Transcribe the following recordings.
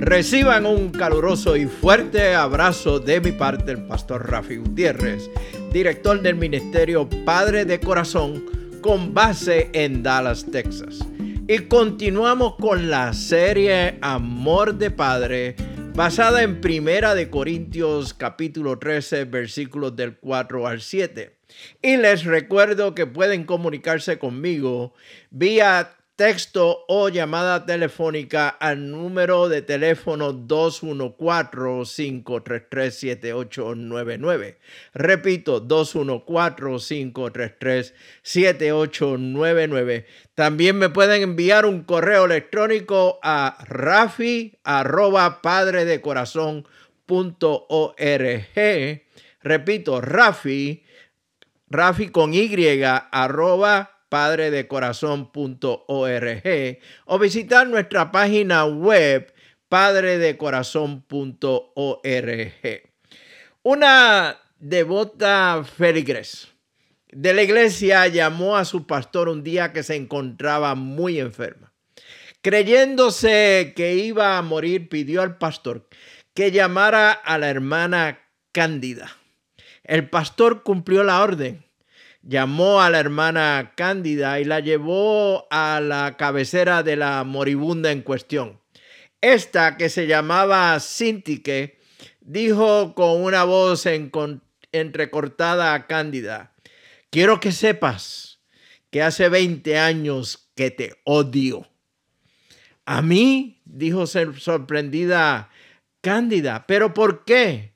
reciban un caluroso y fuerte abrazo de mi parte el pastor Rafi Gutiérrez, director del Ministerio Padre de Corazón con base en Dallas, Texas. Y continuamos con la serie Amor de Padre basada en Primera de Corintios capítulo 13 versículos del 4 al 7. Y les recuerdo que pueden comunicarse conmigo vía texto o llamada telefónica al número de teléfono 214-533-7899. Repito, 214-533-7899. También me pueden enviar un correo electrónico a rafi arroba padre de corazón Repito, rafi, rafi con y arroba padredecorazón.org o visitar nuestra página web padredecorazón.org. Una devota feligres de la iglesia llamó a su pastor un día que se encontraba muy enferma. Creyéndose que iba a morir, pidió al pastor que llamara a la hermana Cándida. El pastor cumplió la orden llamó a la hermana Cándida y la llevó a la cabecera de la moribunda en cuestión. Esta, que se llamaba Sintique, dijo con una voz entrecortada a Cándida, quiero que sepas que hace 20 años que te odio. A mí, dijo sorprendida Cándida, pero ¿por qué?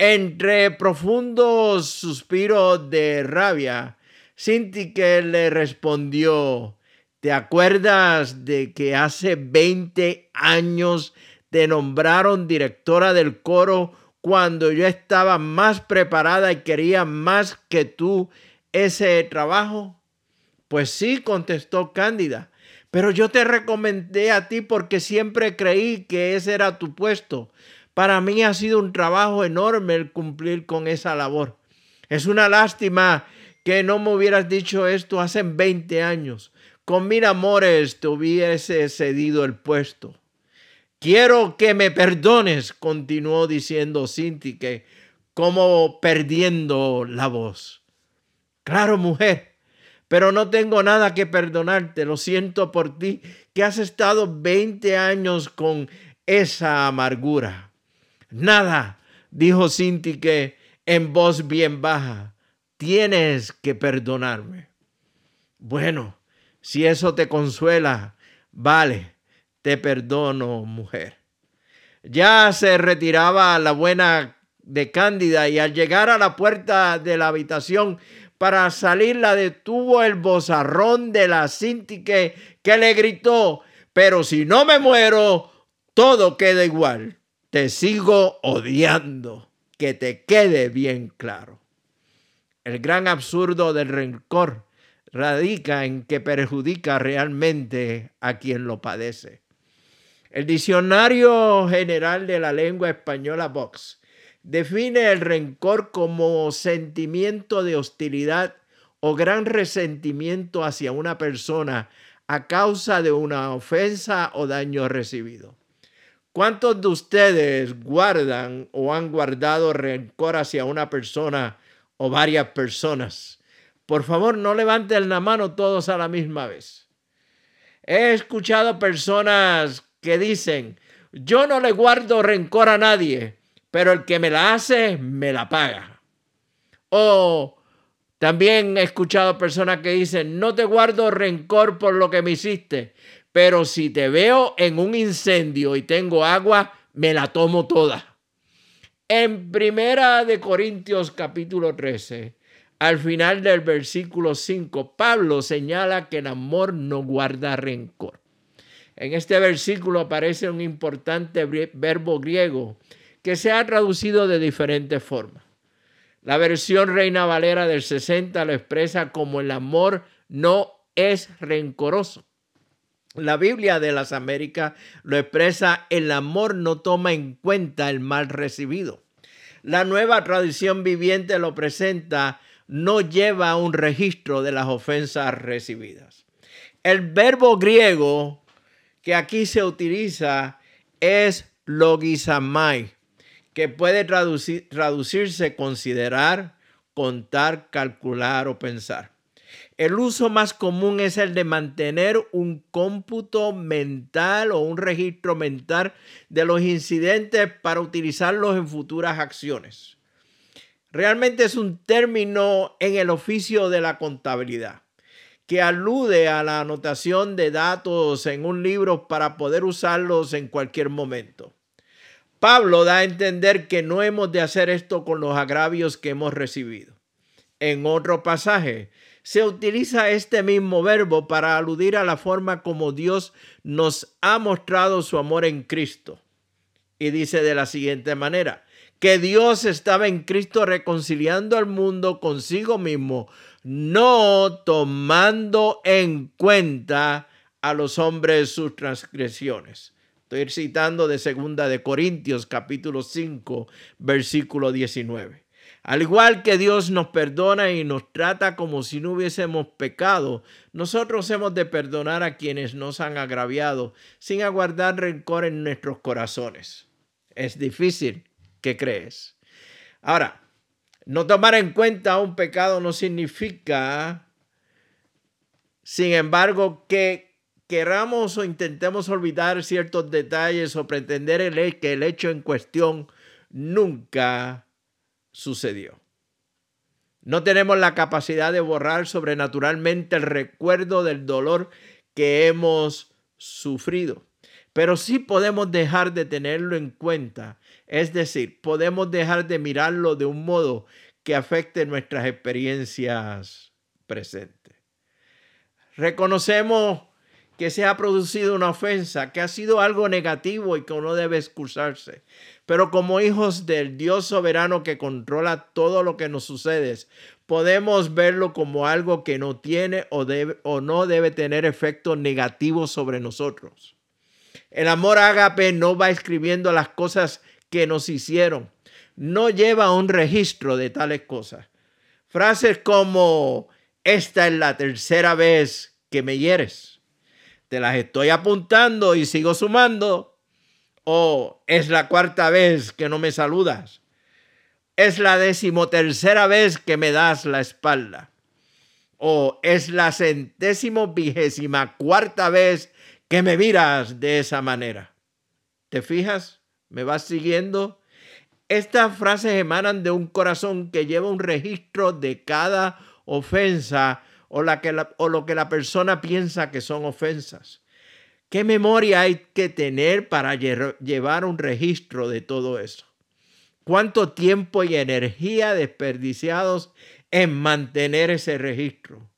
Entre profundos suspiros de rabia, que le respondió, ¿te acuerdas de que hace 20 años te nombraron directora del coro cuando yo estaba más preparada y quería más que tú ese trabajo? Pues sí, contestó Cándida, pero yo te recomendé a ti porque siempre creí que ese era tu puesto. Para mí ha sido un trabajo enorme el cumplir con esa labor. Es una lástima que no me hubieras dicho esto hace 20 años. Con mil amores te hubiese cedido el puesto. Quiero que me perdones, continuó diciendo Cinti, que como perdiendo la voz. Claro, mujer, pero no tengo nada que perdonarte. Lo siento por ti, que has estado 20 años con esa amargura. Nada, dijo Cinti que en voz bien baja, tienes que perdonarme. Bueno, si eso te consuela, vale, te perdono, mujer. Ya se retiraba la buena de Cándida y al llegar a la puerta de la habitación para salir la detuvo el bozarrón de la Cintique que le gritó, pero si no me muero, todo queda igual te sigo odiando. Que te quede bien claro. El gran absurdo del rencor radica en que perjudica realmente a quien lo padece. El Diccionario General de la Lengua Española Vox define el rencor como sentimiento de hostilidad o gran resentimiento hacia una persona a causa de una ofensa o daño recibido. ¿Cuántos de ustedes guardan o han guardado rencor hacia una persona o varias personas? Por favor, no levanten la mano todos a la misma vez. He escuchado personas que dicen, yo no le guardo rencor a nadie, pero el que me la hace, me la paga. O también he escuchado personas que dicen, no te guardo rencor por lo que me hiciste, pero si te veo en un incendio y tengo agua, me la tomo toda. En Primera de Corintios capítulo 13, al final del versículo 5, Pablo señala que el amor no guarda rencor. En este versículo aparece un importante verbo griego que se ha traducido de diferentes formas. La versión Reina Valera del 60 lo expresa como el amor no es rencoroso. La Biblia de las Américas lo expresa, el amor no toma en cuenta el mal recibido. La nueva tradición viviente lo presenta, no lleva un registro de las ofensas recibidas. El verbo griego que aquí se utiliza es logisamai, que puede traducirse considerar, contar, calcular o pensar. El uso más común es el de mantener un cómputo mental o un registro mental de los incidentes para utilizarlos en futuras acciones. Realmente es un término en el oficio de la contabilidad que alude a la anotación de datos en un libro para poder usarlos en cualquier momento. Pablo da a entender que no hemos de hacer esto con los agravios que hemos recibido. En otro pasaje se utiliza este mismo verbo para aludir a la forma como Dios nos ha mostrado su amor en Cristo. Y dice de la siguiente manera, que Dios estaba en Cristo reconciliando al mundo consigo mismo, no tomando en cuenta a los hombres sus transgresiones. Estoy citando de segunda de Corintios capítulo 5 versículo 19. Al igual que Dios nos perdona y nos trata como si no hubiésemos pecado, nosotros hemos de perdonar a quienes nos han agraviado sin aguardar rencor en nuestros corazones. Es difícil, ¿qué crees? Ahora, no tomar en cuenta un pecado no significa, sin embargo, que queramos o intentemos olvidar ciertos detalles o pretender que el hecho en cuestión nunca sucedió. No tenemos la capacidad de borrar sobrenaturalmente el recuerdo del dolor que hemos sufrido, pero sí podemos dejar de tenerlo en cuenta es decir, podemos dejar de mirarlo de un modo que afecte nuestras experiencias presentes. Reconocemos que se ha producido una ofensa, que ha sido algo negativo y que uno debe excusarse. Pero como hijos del Dios soberano que controla todo lo que nos sucede, podemos verlo como algo que no tiene o, no debe tener efectos negativos sobre nosotros. El amor ágape no va escribiendo las cosas que nos hicieron. No lleva un registro de tales cosas. Frases como, esta es la tercera vez que me hieres. Te las estoy apuntando y sigo sumando. O es la cuarta vez que no me saludas. Es la decimotercera vez que me das la espalda. O es la centésimo vigésima cuarta vez que me miras de esa manera. ¿Te fijas? ¿Me vas siguiendo? Estas frases emanan de un corazón que lleva un registro de cada ofensa o, la que o lo que la persona piensa que son ofensas. ¿Qué memoria hay que tener para llevar un registro de todo eso? ¿Cuánto tiempo y energía desperdiciados en mantener ese registro?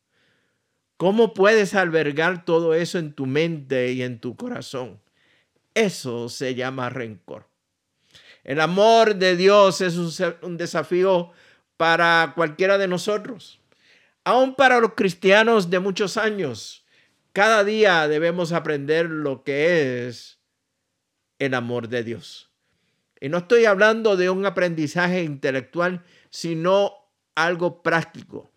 ¿Cómo puedes albergar todo eso en tu mente y en tu corazón? Eso se llama rencor. El amor de Dios es un, desafío para cualquiera de nosotros. Aún para los cristianos de muchos años, cada día debemos aprender lo que es el amor de Dios. Y no estoy hablando de un aprendizaje intelectual, sino algo práctico.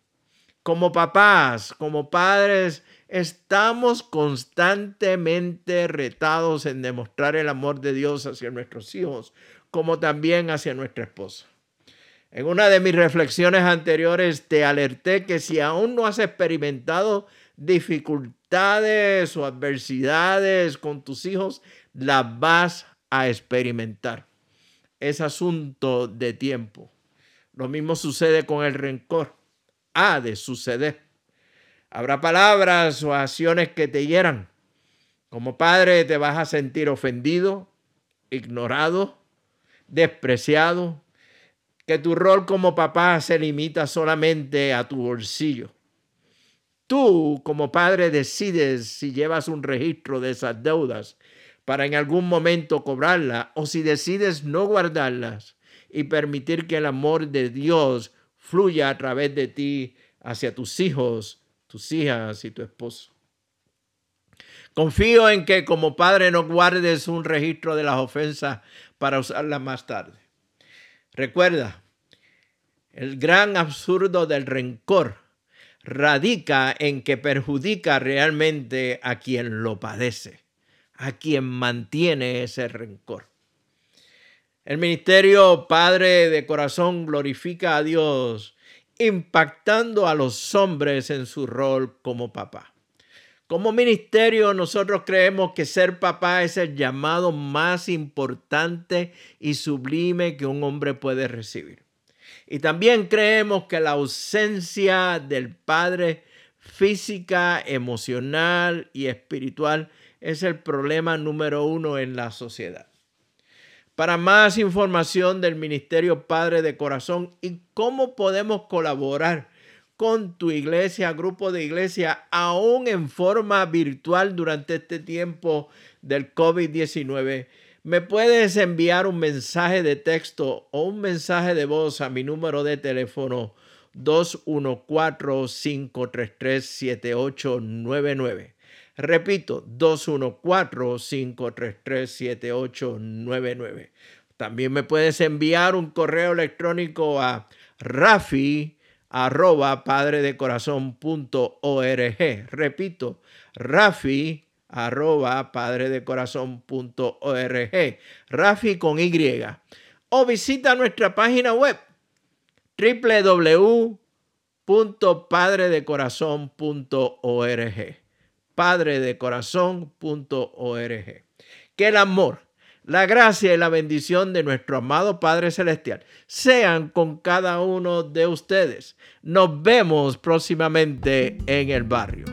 Como papás, como padres, Estamos constantemente retados en demostrar el amor de Dios hacia nuestros hijos, como también hacia nuestra esposa. En una de mis reflexiones anteriores te alerté que si aún no has experimentado dificultades o adversidades con tus hijos, las vas a experimentar. Es asunto de tiempo. Lo mismo sucede con el rencor. Ha de suceder. Habrá palabras o acciones que te hieran. Como padre te vas a sentir ofendido, ignorado, despreciado, que tu rol como papá se limita solamente a tu bolsillo. Tú como padre decides si llevas un registro de esas deudas para en algún momento cobrarlas o si decides no guardarlas y permitir que el amor de Dios fluya a través de ti hacia tus hijos, tus hijas y tu esposo. Confío en que como padre no guardes un registro de las ofensas para usarlas más tarde. Recuerda, el gran absurdo del rencor radica en que perjudica realmente a quien lo padece, a quien mantiene ese rencor. El ministerio Padre de Corazón glorifica a Dios impactando a los hombres en su rol como papá. Como ministerio nosotros creemos que ser papá es el llamado más importante y sublime que un hombre puede recibir. Y también creemos que la ausencia del padre física, emocional y espiritual es el problema número uno en la sociedad. Para más información del Ministerio Padre de Corazón y cómo podemos colaborar con tu iglesia, grupo de iglesia, aún en forma virtual durante este tiempo del COVID-19, me puedes enviar un mensaje de texto o un mensaje de voz a mi número de teléfono 214-533-7899. Repito, 214-533-7899. También me puedes enviar un correo electrónico a rafi arroba padredecorazón.org. Repito, rafi arroba padredecorazón.org. Rafi con Y. O visita nuestra página web www.padredecorazón.org padredecorazón.org. Que el amor, la gracia y la bendición de nuestro amado Padre Celestial sean con cada uno de ustedes. Nos vemos próximamente en el barrio.